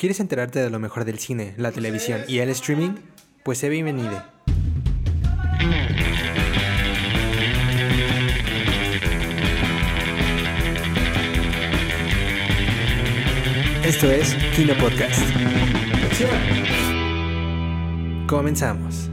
¿Quieres enterarte de lo mejor del cine, la televisión y el streaming? Pues sé bienvenido. Esto es Kino Podcast. Comenzamos.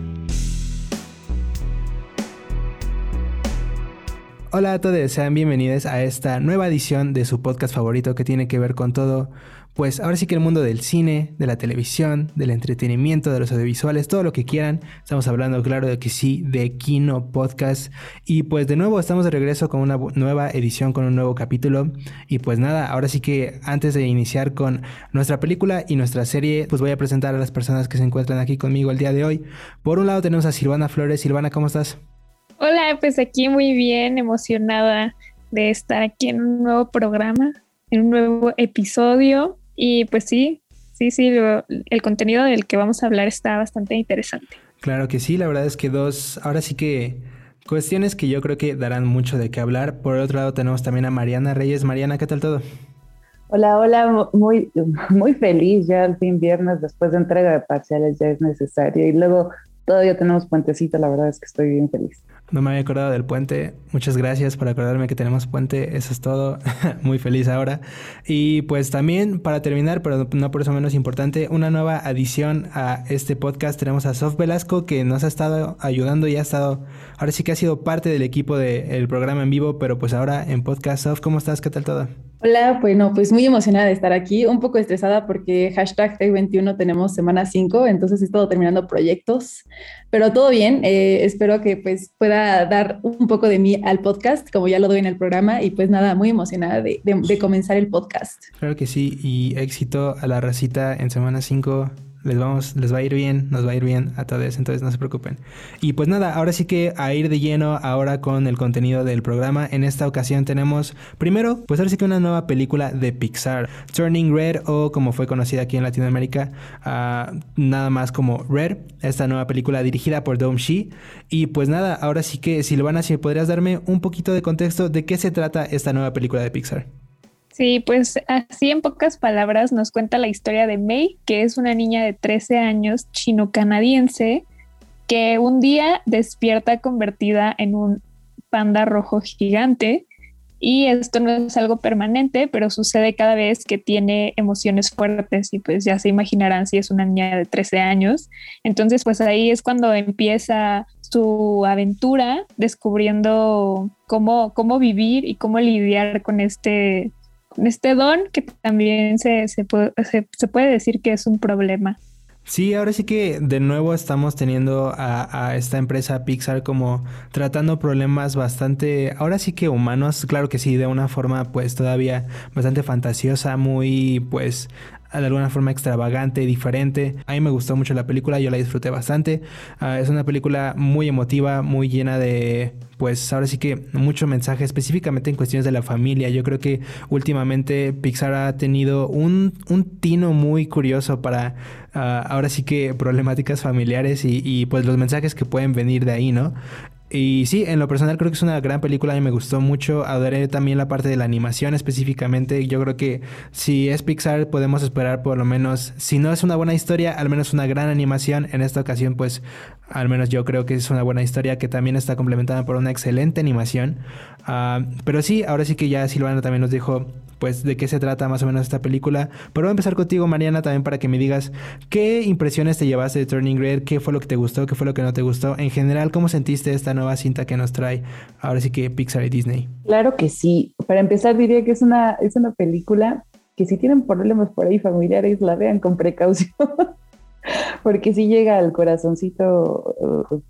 Hola a todos, sean bienvenidos a esta nueva edición de su podcast favorito que tiene que ver con todo pues ahora sí que el mundo del cine, de la televisión, del entretenimiento, de los audiovisuales, todo lo que quieran. Estamos hablando, claro, de que sí, de Kino Podcast. Y pues de nuevo estamos de regreso con una nueva edición, con un nuevo capítulo. Y pues nada, ahora sí que antes de iniciar con nuestra película y nuestra serie, pues voy a presentar a las personas que se encuentran aquí conmigo el día de hoy. Por un lado tenemos a Silvana Flores. Silvana, ¿cómo estás? Hola, pues aquí muy bien, emocionada de estar aquí en un nuevo programa, en un nuevo episodio. Y pues sí, sí, sí, el contenido del que vamos a hablar está bastante interesante. Claro que sí, la verdad es que dos, ahora sí que cuestiones que yo creo que darán mucho de qué hablar. Por otro lado tenemos también a Mariana Reyes. Mariana, ¿qué tal todo? Hola, hola, muy, muy feliz ya el fin viernes después de entrega de parciales ya es necesario y luego todavía tenemos puentecito, la verdad es que estoy bien feliz. No me había acordado del puente. Muchas gracias por acordarme que tenemos puente. Eso es todo. Muy feliz ahora. Y pues también para terminar, pero no por eso menos importante, una nueva adición a este podcast. Tenemos a Sof Velasco que nos ha estado ayudando y ha estado, ahora sí que ha sido parte del equipo del programa en vivo, pero pues ahora en podcast. Sof, ¿cómo estás? ¿Qué tal todo? Hola, bueno, pues muy emocionada de estar aquí, un poco estresada porque hashtag Tech21 tenemos semana 5, entonces he estado terminando proyectos, pero todo bien, eh, espero que pues pueda dar un poco de mí al podcast, como ya lo doy en el programa, y pues nada, muy emocionada de, de comenzar el podcast. Claro que sí, y éxito a la racita en semana 5 les vamos, les va a ir bien, nos va a ir bien a todos, entonces no se preocupen. Y pues nada, ahora sí que a ir de lleno ahora con el contenido del programa. En esta ocasión tenemos primero, pues ahora sí que una nueva película de Pixar, Turning Red o como fue conocida aquí en Latinoamérica, uh, nada más como Red, esta nueva película dirigida por Dom Shi. Y pues nada, ahora sí que Silvana, si podrías darme un poquito de contexto de qué se trata esta nueva película de Pixar. Sí, pues así en pocas palabras nos cuenta la historia de Mei, que es una niña de 13 años chino-canadiense que un día despierta convertida en un panda rojo gigante y esto no es algo permanente, pero sucede cada vez que tiene emociones fuertes y pues ya se imaginarán si es una niña de 13 años. Entonces pues ahí es cuando empieza su aventura descubriendo cómo, cómo vivir y cómo lidiar con este este don que también se, se, puede, decir que es un problema. Sí, ahora sí que de nuevo estamos teniendo a, a, esta empresa Pixar como tratando problemas bastante, ahora sí que humanos, claro que sí, de una forma pues todavía bastante fantasiosa, muy pues de alguna forma extravagante, diferente. A mí me gustó mucho la película, yo la disfruté bastante. Ah, es una película muy emotiva, muy llena de, pues ahora sí que mucho mensaje, específicamente en cuestiones de la familia. Yo creo que últimamente Pixar ha tenido un, un tino muy curioso para ah, ahora sí que problemáticas familiares y, y pues los mensajes que pueden venir de ahí, ¿no? Y sí, en lo personal creo que es una gran película y me gustó mucho. Adoré también la parte de la animación específicamente. Yo creo que si es Pixar podemos esperar por lo menos, si no es una buena historia, al menos una gran animación. En esta ocasión pues al menos yo creo que es una buena historia que también está complementada por una excelente animación. Ah, pero sí, ahora sí que ya Silvana también nos dijo pues de qué se trata más o menos esta película. Pero voy a empezar contigo, Mariana, también para que me digas qué impresiones te llevaste de Turning Red, qué fue lo que te gustó, qué fue lo que no te gustó. En general, ¿cómo sentiste esta nueva cinta que nos trae ahora sí que Pixar y Disney? Claro que sí. Para empezar, diría que es una, es una película que si tienen problemas por ahí familiares, la vean con precaución. Porque si llega al corazoncito uh,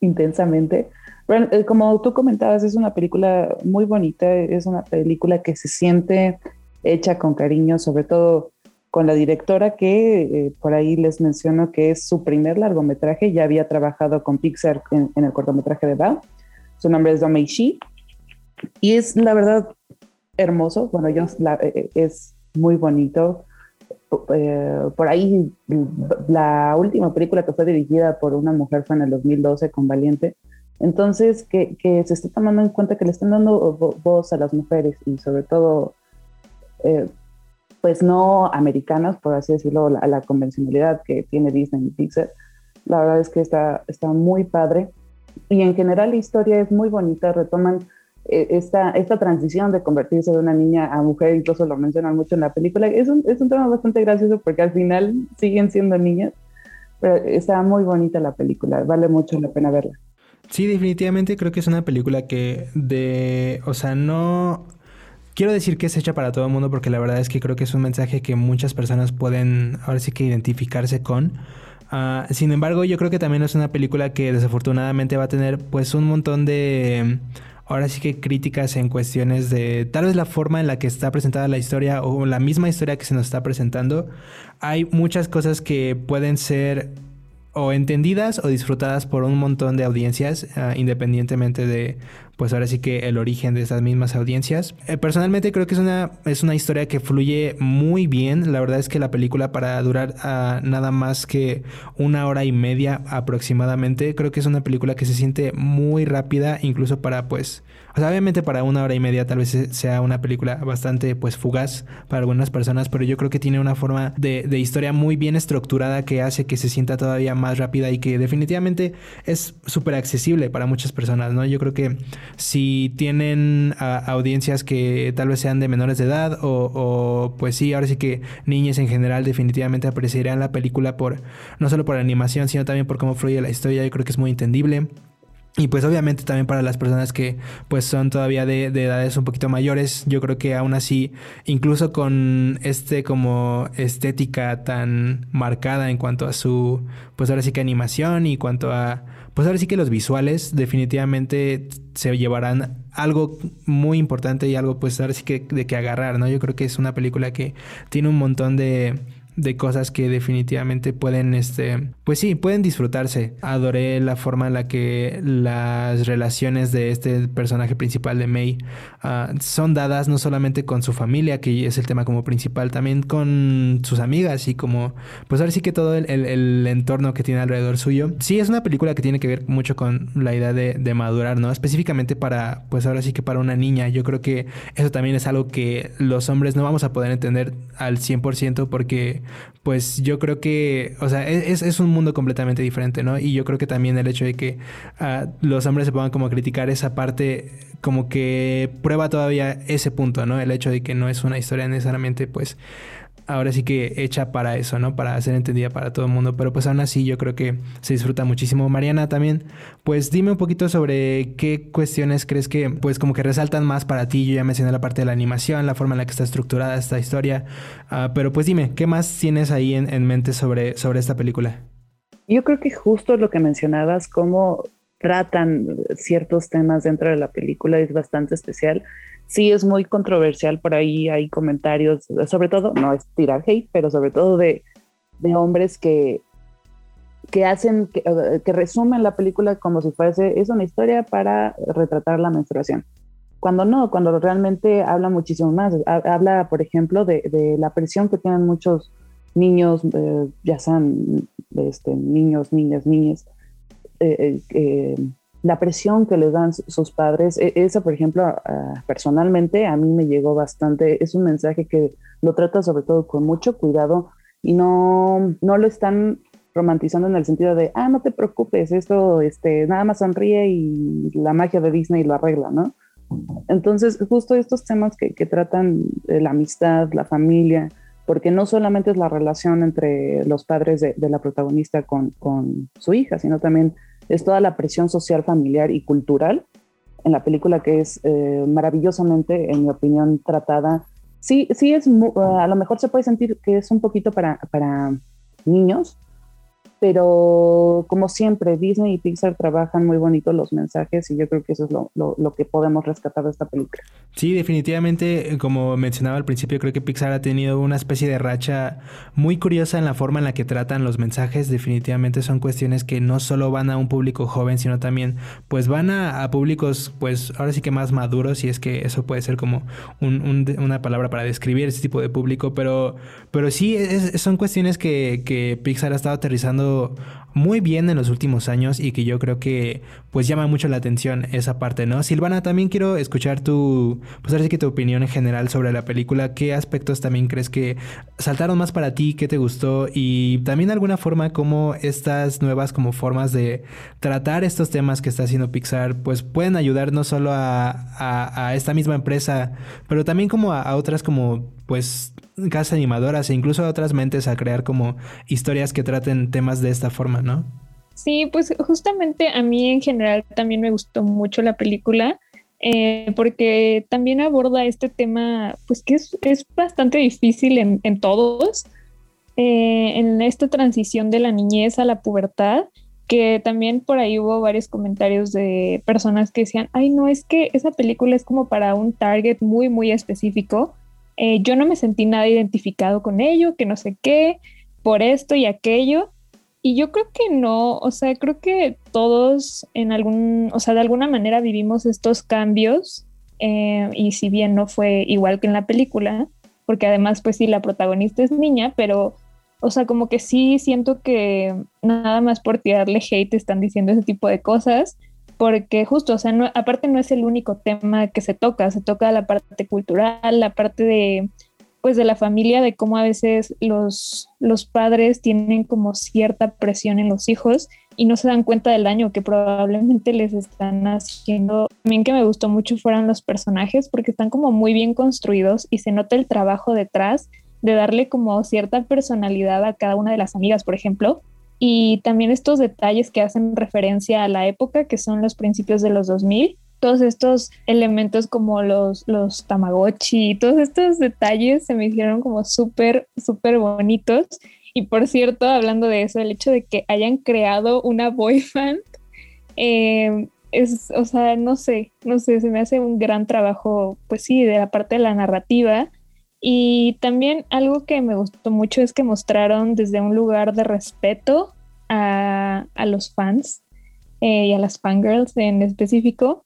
intensamente. Bueno, eh, como tú comentabas, es una película muy bonita, es una película que se siente hecha con cariño, sobre todo con la directora que eh, por ahí les menciono que es su primer largometraje, ya había trabajado con Pixar en, el cortometraje de Bao, su nombre es Domei Shi, y es la verdad hermoso, bueno, yo, eh, es muy bonito. por ahí la última película que fue dirigida por una mujer fue en el 2012 con Valiente, entonces, que, se esté tomando en cuenta que le están dando voz a las mujeres y sobre todo, eh, pues no americanas, por así decirlo, la, la, convencionalidad que tiene Disney y Pixar. La verdad es que está, está muy padre. Y en general la historia es muy bonita, retoman eh, esta, esta transición de convertirse de una niña a mujer, incluso lo mencionan mucho en la película. Es un, es un tema bastante gracioso porque al final siguen siendo niñas, pero está muy bonita la película, vale mucho la pena verla. Sí, definitivamente creo que es una película que de, o sea, no quiero decir que es hecha para todo el mundo porque la verdad es que creo que es un mensaje que muchas personas pueden ahora sí que identificarse con. Uh, sin embargo, yo creo que también es una película que desafortunadamente va a tener pues un montón de ahora sí que críticas en cuestiones de tal vez la forma en la que está presentada la historia o la misma historia que se nos está presentando. Hay muchas cosas que pueden ser o entendidas o disfrutadas por un montón de audiencias, uh, independientemente de pues ahora sí que el origen de esas mismas audiencias. Eh, personalmente creo que es una, es una historia que fluye muy bien. La verdad es que la película para durar nada más que una hora y media aproximadamente, creo que es una película que se siente muy rápida, incluso para pues o sea, obviamente para una hora y media tal vez sea una película bastante pues fugaz para algunas personas, pero yo creo que tiene una forma de, de historia muy bien estructurada que hace que se sienta todavía más rápida y que definitivamente es súper accesible para muchas personas, ¿no? Yo creo que si tienen audiencias que tal vez sean de menores de edad o, o, pues sí, ahora sí que niñas en general definitivamente apreciarían la película por no solo por la animación, sino también por cómo fluye la historia, yo creo que es muy entendible. Y pues obviamente también para las personas que pues son todavía de, de, edades un poquito mayores, yo creo que aún así, incluso con este como estética tan marcada en cuanto a su, pues ahora sí que animación y cuanto a, pues ahora sí que los visuales definitivamente se llevarán algo muy importante y algo pues ahora sí que de que agarrar, ¿no? Yo creo que es una película que tiene un montón de de cosas que definitivamente pueden, este, pues sí, pueden disfrutarse. Adoré la forma en la que las relaciones de este personaje principal de May uh, son dadas no solamente con su familia, que es el tema como principal, también con sus amigas y como, pues ahora sí que todo el, el, el entorno que tiene alrededor suyo. Sí, es una película que tiene que ver mucho con la idea de, de madurar, ¿no? Específicamente para, pues ahora sí que para una niña. Yo creo que eso también es algo que los hombres no vamos a poder entender al 100% porque pues yo creo que, o sea, es, es un mundo completamente diferente, ¿no? Y yo creo que también el hecho de que uh, los hombres se pongan como criticar esa parte, como que prueba todavía ese punto, ¿no? El hecho de que no es una historia necesariamente, pues, ahora sí que hecha para eso, ¿no? Para ser entendida para todo el mundo. Pero pues aún así yo creo que se disfruta muchísimo. Mariana también, pues dime un poquito sobre qué cuestiones crees que pues como que resaltan más para ti. Yo ya mencioné la parte de la animación, la forma en la que está estructurada esta historia. Uh, pero pues dime, ¿qué más tienes ahí en, en mente sobre, sobre esta película? Yo creo que justo lo que mencionabas, cómo tratan ciertos temas dentro de la película es bastante especial sí es muy controversial por ahí, hay comentarios, sobre todo, no es tirar hate, pero sobre todo de, de hombres que, que hacen, que, que, resumen la película como si fuese, es una historia para retratar la menstruación. Cuando no, cuando realmente habla muchísimo más. Habla, por ejemplo, de, de la presión que tienen muchos niños, eh, ya sean este, niños, niñas, niñas, eh, eh, la presión que les dan sus padres, e, esa por ejemplo, personalmente a mí me llegó bastante, es un mensaje que lo trata sobre todo con mucho cuidado y no, no lo están romantizando en el sentido de, ah, no te preocupes, esto, este, nada más sonríe y la magia de Disney lo arregla, ¿no? Entonces, justo estos temas que, que tratan la amistad, la familia, porque no solamente es la relación entre los padres de, de la protagonista con, con, su hija, sino también es toda la presión social, familiar y cultural en la película que es eh, maravillosamente, en mi opinión, tratada. Sí, sí es, a lo mejor se puede sentir que es un poquito para, para niños, pero como siempre, Disney y Pixar trabajan muy bonito los mensajes y yo creo que eso es lo, lo, lo, que podemos rescatar de esta película. Sí, definitivamente, como mencionaba al principio, creo que Pixar ha tenido una especie de racha muy curiosa en la forma en la que tratan los mensajes. Definitivamente son cuestiones que no solo van a un público joven, sino también pues van a, a públicos pues ahora sí que más maduros, y es que eso puede ser como un, un, una palabra para describir ese tipo de público, pero, pero sí es, son cuestiones que, que Pixar ha estado aterrizando estado muy bien en los últimos años y que yo creo que pues llama mucho la atención esa parte, ¿no? Silvana, también quiero escuchar tu, pues ahora sí que tu opinión en general sobre la película, qué aspectos también crees que saltaron más para ti, qué te gustó y también de alguna forma cómo estas nuevas como formas de tratar estos temas que está haciendo Pixar pues pueden ayudar no solo a, esta misma empresa, pero también como a, a otras como pues casas animadoras e incluso a otras mentes a crear como historias que traten temas de esta forma, Sí, pues justamente a mí en general también me gustó mucho la película. Eh, porque también aborda este tema, pues que es, bastante difícil en, todos, eh, en esta transición de la niñez a la pubertad, que también por ahí hubo varios comentarios de personas que decían, ay, no, es que esa película es como para un target muy, muy específico, eh, yo no me sentí nada identificado con ello, que no sé qué, por esto y aquello. Y yo creo que no, o sea, creo que todos en algún, o sea, de alguna manera vivimos estos cambios eh, y si bien no fue igual que en la película, porque además pues sí, la protagonista es niña, pero, o sea, como que sí siento que nada más por tirarle hate están diciendo ese tipo de cosas porque justo, o sea, no, aparte no es el único tema que se toca, se toca la parte cultural, la parte de, pues de la familia, de cómo a veces los, los padres tienen como cierta presión en los hijos y no se dan cuenta del daño que probablemente les están haciendo. También que me gustó mucho fueron los personajes porque están como muy bien construidos y se nota el trabajo detrás de darle como cierta personalidad a cada una de las amigas, por ejemplo, y también estos detalles que hacen referencia a la época, que son los principios de los 2000. Todos estos elementos como los, los Tamagotchi, todos estos detalles se me hicieron como súper, súper bonitos. Y por cierto, hablando de eso, el hecho de que hayan creado una boy band, eh, es, o sea, no sé, no sé, se me hace un gran trabajo, pues sí, de la parte de la narrativa y también algo que me gustó mucho es que mostraron desde un lugar de respeto a, los fans eh, y a las fangirls en específico,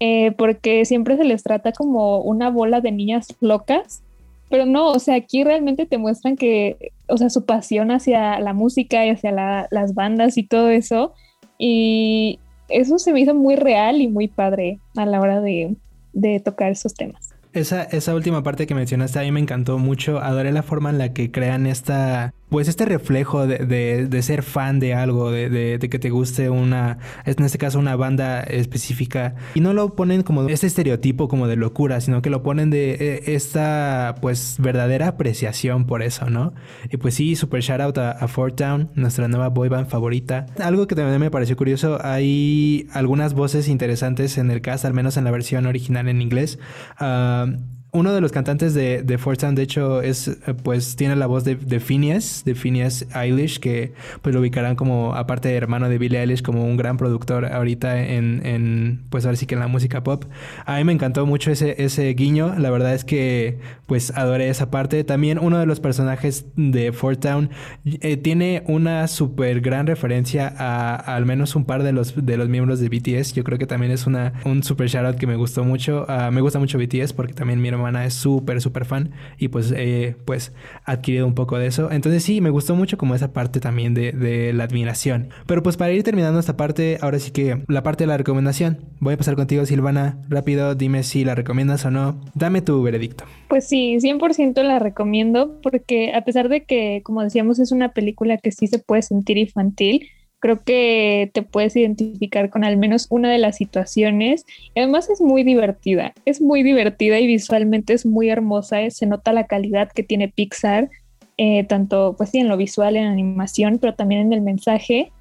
eh, porque siempre se les trata como una bola de niñas locas, pero no, o sea, aquí realmente te muestran que, o sea, su pasión hacia la música y hacia las bandas y todo eso, y eso se me hizo muy real y muy padre a la hora de tocar esos temas. Esa, esa última parte que mencionaste a mí me encantó mucho. Adoré la forma en la que crean esta pues este reflejo de, ser fan de algo, de, que te guste una, en este caso una banda específica, y no lo ponen como este estereotipo como de locura, sino que lo ponen de e, esta pues verdadera apreciación por eso, ¿no? Y pues sí, super shout out a, a Fort Town, nuestra nueva boy band favorita. Algo que también me pareció curioso, hay algunas voces interesantes en el cast, al menos en la versión original en inglés. Ah, uno de los cantantes de, de Fort Sound, de hecho, es, eh, pues, tiene la voz de, de Phineas, de Phineas Eilish, que pues lo ubicarán como, aparte de hermano de Billie Eilish, como un gran productor ahorita en, en, pues ahora sí que en la música pop. A mí me encantó mucho ese, ese guiño, la verdad es que, pues, adoré esa parte. También uno de los personajes de Fort Town eh, tiene una súper gran referencia a, al menos un par de los, de los miembros de BTS. Yo creo que también es una, un super shoutout que me gustó mucho. Ah, me gusta mucho BTS porque también mi hermano es súper, súper fan y pues, eh, pues adquirido un poco de eso. Entonces sí, me gustó mucho como esa parte también de, de, la admiración. Pero pues para ir terminando esta parte, ahora sí que la parte de la recomendación. Voy a pasar contigo, Silvana. Rápido, dime si la recomiendas o no. Dame tu veredicto. Pues sí, 100% la recomiendo porque a pesar de que, como decíamos, es una película que sí se puede sentir infantil, creo que te puedes identificar con al menos una de las situaciones. Y además es muy divertida, es muy divertida y visualmente es muy hermosa. Eh, se nota la calidad que tiene Pixar, eh, tanto pues sí en lo visual, en animación, pero también en el mensaje.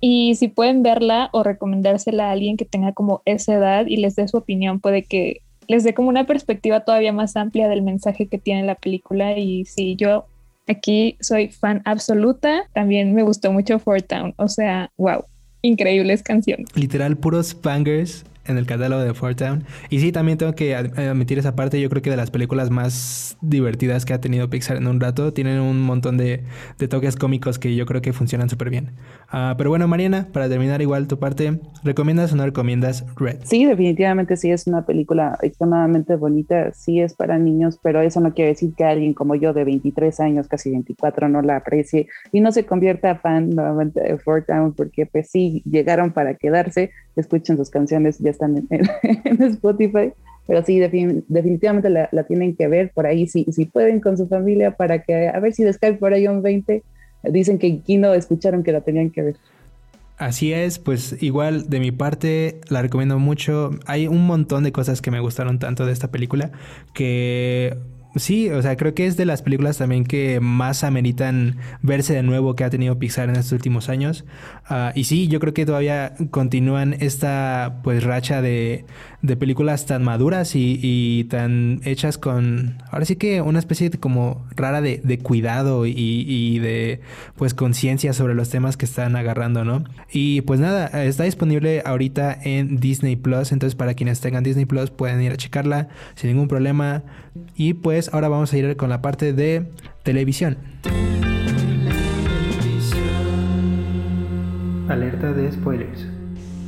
Y si pueden verla o recomendársela a alguien que tenga como esa edad y les dé su opinión, puede que les dé como una perspectiva todavía más amplia del mensaje que tiene la película. Y si yo Aquí soy fan absoluta. También me gustó mucho Fort Town. O sea, wow, increíbles canciones. Literal, puros bangers en el catálogo de Fort Town. Y sí, también tengo que admitir esa parte. Yo creo que de las películas más divertidas que ha tenido Pixar en un rato, tienen un montón de, toques cómicos que yo creo que funcionan súper bien. Ah, pero bueno, Mariana, para terminar igual tu parte, ¿recomiendas o no recomiendas Red? Sí, definitivamente sí es una película extremadamente bonita. Sí es para niños, pero eso no quiere decir que alguien como yo de 23 años, casi 24, no la aprecie y no se convierta fan nuevamente de Fort Town porque pues sí, llegaron para quedarse. Escuchen sus canciones, ya están en, Spotify, pero sí, definitivamente la, tienen que ver por ahí, si, si pueden con su familia, para que a ver si cae por ahí un 20. Dicen que Kino escucharon que la tenían que ver. Así es, pues igual de mi parte la recomiendo mucho. Hay un montón de cosas que me gustaron tanto de esta película que Sí, o sea, creo que es de las películas también que más ameritan verse de nuevo que ha tenido Pixar en estos últimos años. Ah, y sí, yo creo que todavía continúan esta pues racha de, de películas tan maduras y, tan hechas con, ahora sí que una especie de como rara de, de cuidado y, y, de pues conciencia sobre los temas que están agarrando, ¿no? Y pues nada, está disponible ahorita en Disney Plus, entonces para quienes tengan Disney Plus pueden ir a checarla sin ningún problema. Y pues ahora vamos a ir con la parte de televisión. Alerta de spoilers.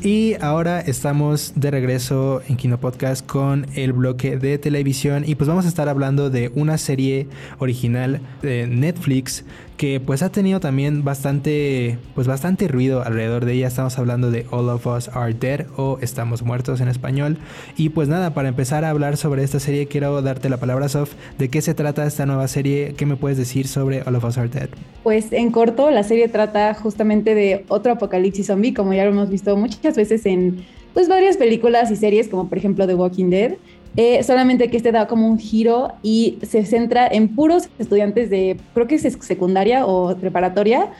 Y ahora estamos de regreso en Kino Podcast con el bloque de televisión. Y pues vamos a estar hablando de una serie original de Netflix que pues ha tenido también bastante pues bastante ruido alrededor de ella. Estamos hablando de All of Us Are Dead o Estamos Muertos en español. Y pues nada, para empezar a hablar sobre esta serie quiero darte la palabra Sof, ¿de qué se trata esta nueva serie? ¿Qué me puedes decir sobre All of Us Are Dead? Pues en corto, la serie trata justamente de otro apocalipsis zombie, como ya lo hemos visto muchas veces en pues varias películas y series, como por ejemplo The Walking Dead. Eh, solamente que este da como un giro y se centra en puros estudiantes de, creo que es secundaria o preparatoria.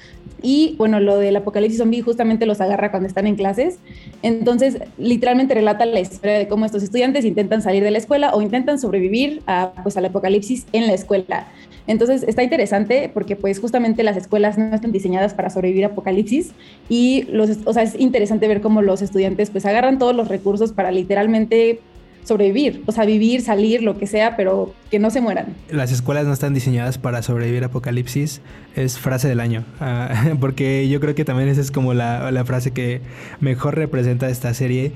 Y bueno, lo del apocalipsis zombie justamente los agarra cuando están en clases. Entonces, literalmente relata la historia de cómo estos estudiantes intentan salir de la escuela o intentan sobrevivir a, pues, al apocalipsis en la escuela. Entonces, está interesante porque pues justamente las escuelas no están diseñadas para sobrevivir a apocalipsis y los, o sea, es interesante ver cómo los estudiantes pues agarran todos los recursos para literalmente sobrevivir, o sea, vivir, salir, lo que sea, pero que no se mueran. Las escuelas no están diseñadas para sobrevivir apocalipsis, es frase del año, ah, porque yo creo que también esa es como la, la frase que mejor representa esta serie.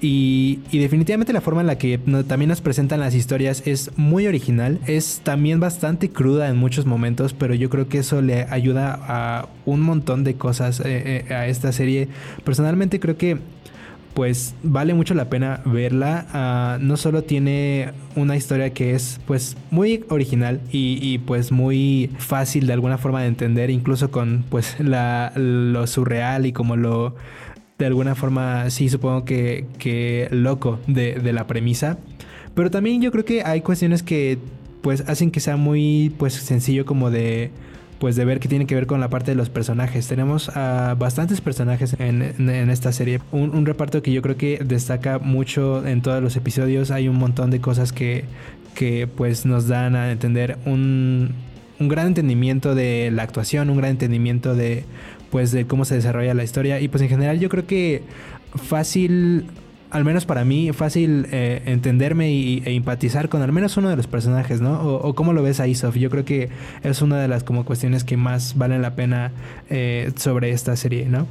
Y, y, definitivamente la forma en la que también nos presentan las historias es muy original, es también bastante cruda en muchos momentos, pero yo creo que eso le ayuda a un montón de cosas eh, eh, a esta serie. Personalmente creo que pues vale mucho la pena verla. Ah, no solo tiene una historia que es pues muy original y, pues muy fácil de alguna forma de entender, incluso con pues la, lo surreal y como lo de alguna forma sí supongo que, que loco de, de la premisa. Pero también yo creo que hay cuestiones que pues hacen que sea muy pues sencillo como de pues de ver que tiene que ver con la parte de los personajes. Tenemos a bastantes personajes en, esta serie. Un, reparto que yo creo que destaca mucho en todos los episodios. Hay un montón de cosas que, que pues nos dan a entender un, un gran entendimiento de la actuación, un gran entendimiento de pues de cómo se desarrolla la historia. Y pues en general yo creo que fácil al menos para mí, fácil eh, entenderme y, e empatizar con al menos uno de los personajes, ¿no? O, cómo lo ves ahí, Sof. Yo creo que es una de las como cuestiones que más valen la pena eh, sobre esta serie, ¿no?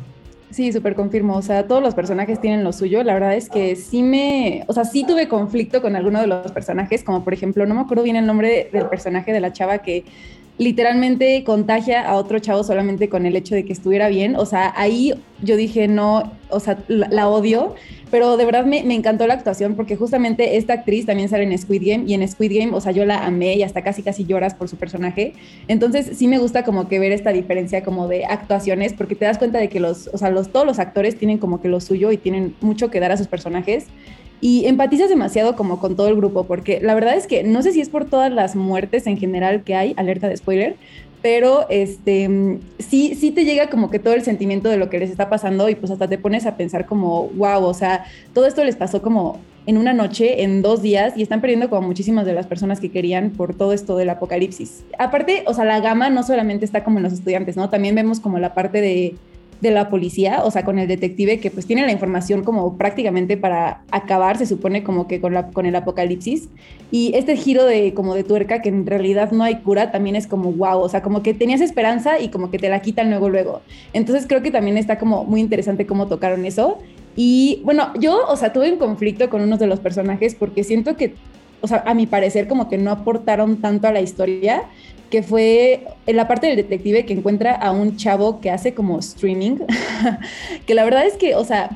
Sí, súper confirmo. O sea, todos los personajes tienen lo suyo. La verdad es que sí me, o sea, sí tuve conflicto con alguno de los personajes, como por ejemplo, no me acuerdo bien el nombre del personaje de la chava que literalmente contagia a otro chavo solamente con el hecho de que estuviera bien. O sea, ahí yo dije, no, o sea, la, odio, pero de verdad me, encantó la actuación porque justamente esta actriz también sale en Squid Game y en Squid Game, o sea, yo la amé y hasta casi casi lloras por su personaje. Entonces sí me gusta como que ver esta diferencia como de actuaciones porque te das cuenta de que los, o sea, los, todos los actores tienen como que lo suyo y tienen mucho que dar a sus personajes y empatizas demasiado como con todo el grupo, porque la verdad es que no sé si es por todas las muertes en general que hay, alerta de spoiler, pero este sí, sí te llega como que todo el sentimiento de lo que les está pasando y pues hasta te pones a pensar como, wow, o sea, todo esto les pasó como en una noche, en dos días, y están perdiendo como muchísimas de las personas que querían por todo esto del apocalipsis. Aparte, o sea, la gama no solamente está como en los estudiantes, ¿no? También vemos como la parte de de la policía, o sea, con el detective que pues tiene la información como prácticamente para acabar, se supone como que con, la, con el apocalipsis. Y este giro de como de tuerca que en realidad no hay cura también es como wow, o sea, como que tenías esperanza y como que te la quitan luego luego. Entonces creo que también está como muy interesante cómo tocaron eso. Y bueno, yo, o sea, tuve un conflicto con uno de los personajes porque siento que, o sea, a mi parecer como que no aportaron tanto a la historia que fue en la parte del detective que encuentra a un chavo que hace como streaming, que la verdad es que, o sea,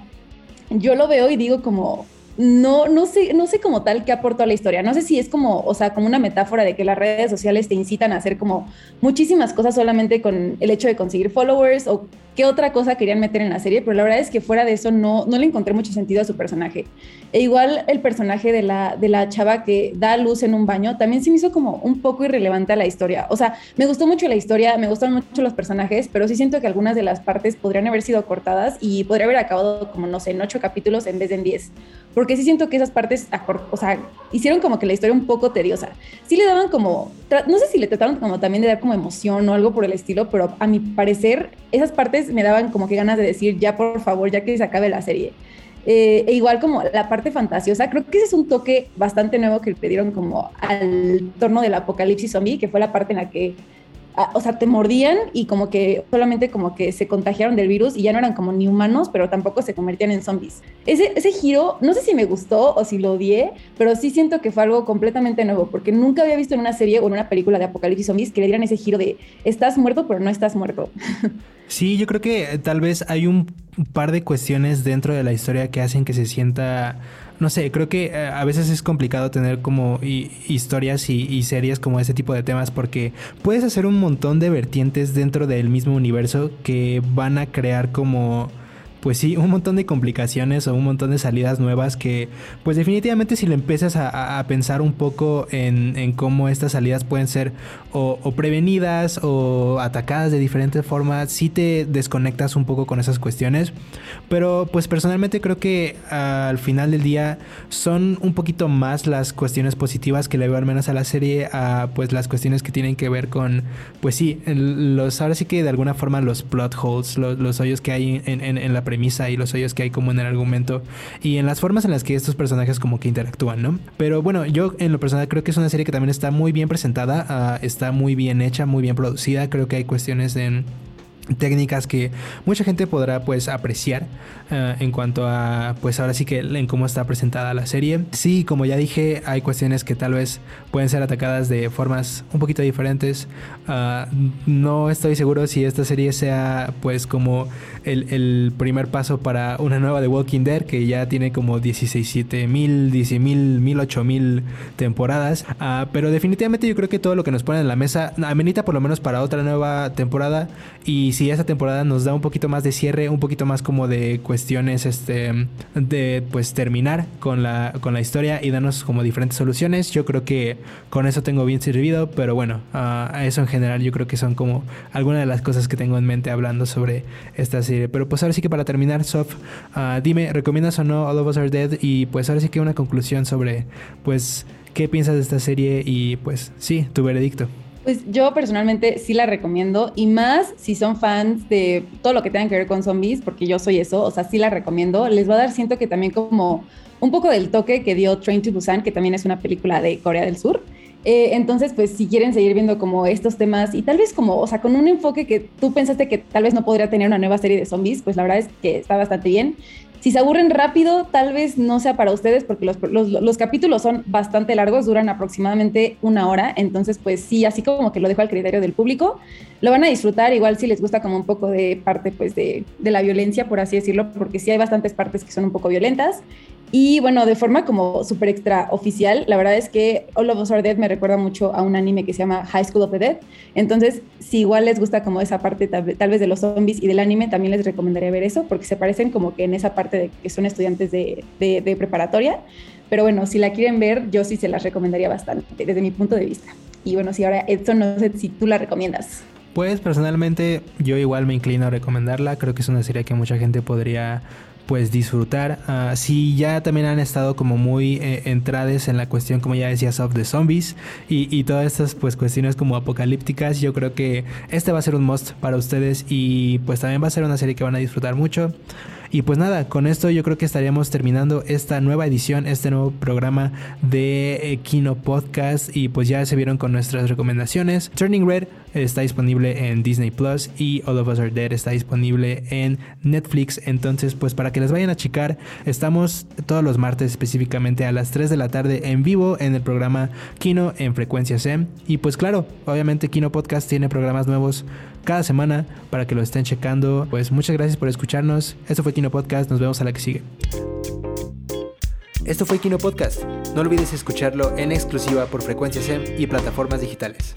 yo lo veo y digo como, no, no sé, no sé como tal qué aportó a la historia. No sé si es como, o sea, como una metáfora de que las redes sociales te incitan a hacer como muchísimas cosas solamente con el hecho de conseguir followers o qué otra cosa querían meter en la serie, pero la verdad es que fuera de eso no, no le encontré mucho sentido a su personaje. E igual el personaje de la, de la chava que da luz en un baño también se me hizo como un poco irrelevante a la historia. O sea, me gustó mucho la historia, me gustaron mucho los personajes, pero sí siento que algunas de las partes podrían haber sido cortadas y podría haber acabado como, no sé, en ocho capítulos en vez de en diez. Porque sí siento que esas partes, o sea, hicieron como que la historia un poco tediosa. Sí le daban como, no sé si le trataron como también de dar como emoción o algo por el estilo, pero a mi parecer esas partes me daban como que ganas de decir, ya por favor, ya que se acabe la serie. Eh, e igual como la parte fantasiosa, creo que ese es un toque bastante nuevo que le dieron como al torno del apocalipsis zombie, que fue la parte en la que o sea, te mordían y como que solamente como que se contagiaron del virus y ya no eran como ni humanos, pero tampoco se convertían en zombies. Ese, ese giro, no sé si me gustó o si lo odié, pero sí siento que fue algo completamente nuevo, porque nunca había visto en una serie o en una película de apocalipsis zombies que le dieran ese giro de estás muerto, pero no estás muerto. Sí, yo creo que tal vez hay un par de cuestiones dentro de la historia que hacen que se sienta no sé, creo que eh, a veces es complicado tener como historias y, series como ese tipo de temas porque puedes hacer un montón de vertientes dentro del mismo universo que van a crear como pues sí, un montón de complicaciones o un montón de salidas nuevas que, pues definitivamente si le empiezas a, pensar un poco en, cómo estas salidas pueden ser o, prevenidas o atacadas de diferentes formas, sí te desconectas un poco con esas cuestiones. Pero pues personalmente creo que al final del día son un poquito más las cuestiones positivas que le veo al menos a la serie a pues las cuestiones que tienen que ver con, pues sí, los, ahora sí que de alguna forma los plot holes, los, hoyos que hay en, en, en premisa y los hoyos que hay como en el argumento y en las formas en las que estos personajes como que interactúan, ¿no? Pero bueno, yo en lo personal creo que es una serie que también está muy bien presentada, ah, está muy bien hecha, muy bien producida, creo que hay cuestiones en técnicas que mucha gente podrá pues apreciar eh, en cuanto a pues ahora sí que en cómo está presentada la serie sí como ya dije hay cuestiones que tal vez pueden ser atacadas de formas un poquito diferentes ah, no estoy seguro si esta serie sea pues como el, primer paso para una nueva de Walking Dead que ya tiene como 16 7 mil 10 mil mil 8 mil temporadas ah, pero definitivamente yo creo que todo lo que nos ponen en la mesa amenita por lo menos para otra nueva temporada y si esta temporada nos da un poquito más de cierre, un poquito más como de cuestiones este de pues terminar con la con la historia y darnos como diferentes soluciones. Yo creo que con eso tengo bien servido, pero bueno, a eso en general yo creo que son como algunas de las cosas que tengo en mente hablando sobre esta Pero pues ahora sí que para terminar, Sof, ah, dime, ¿recomiendas o no All of Us Are Dead? Y pues ahora sí que una conclusión sobre pues qué piensas de esta serie y pues sí, tu veredicto. Pues yo personalmente sí la recomiendo y más si son fans de todo lo que tenga que ver con zombies, porque yo soy eso, o sea, sí la recomiendo. Les va a dar, siento que también como un poco del toque que dio Train to Busan, que también es una película de Corea del Sur. Eh, entonces, pues si quieren seguir viendo como estos temas y tal vez como, o sea, con un enfoque que tú pensaste que tal vez no podría tener una nueva serie de zombies, pues la verdad es que está bastante bien. Si se aburren rápido, tal vez no sea para ustedes porque los, capítulos son bastante largos, duran aproximadamente una hora, entonces pues sí, así como que lo dejo al criterio del público, lo van a disfrutar igual si les gusta como un poco de parte pues de, de la violencia, por así decirlo, porque sí hay bastantes partes que son un poco violentas y bueno, de forma como súper extra oficial, la verdad es que All of Us Are Dead me recuerda mucho a un anime que se llama High School of the Dead. Entonces, si igual les gusta como esa parte tal, vez de los zombies y del anime, también les recomendaría ver eso, porque se parecen como que en esa parte de que son estudiantes de, de preparatoria. Pero bueno, si la quieren ver, yo sí se las recomendaría bastante, desde mi punto de vista. Y bueno, si ahora Edson, no sé si tú la recomiendas. Pues personalmente yo igual me inclino a recomendarla, creo que es una serie que mucha gente podría pues disfrutar. Uh, si ya también han estado como muy eh, entrades en la cuestión, como ya decías, of the zombies y, y, todas estas pues cuestiones como apocalípticas, yo creo que este va a ser un must para ustedes y pues también va a ser una serie que van a disfrutar mucho. Y pues nada, con esto yo creo que estaríamos terminando esta nueva edición, este nuevo programa de eh, Kino Podcast. Y pues ya se vieron con nuestras recomendaciones. Turning Red está disponible en Disney Plus y All of Us Are Dead está disponible en Netflix. Entonces, pues para que les vayan a checar, estamos todos los martes específicamente a las 3 de la tarde en vivo en el programa Kino en Frecuencia SEM. Y pues claro, obviamente Kino Podcast tiene programas nuevos cada semana para que lo estén checando. Pues muchas gracias por escucharnos. Esto fue Kino Podcast. Nos vemos a la que sigue. Esto fue Kino Podcast. No olvides escucharlo en exclusiva por Frecuencia SEM y plataformas digitales.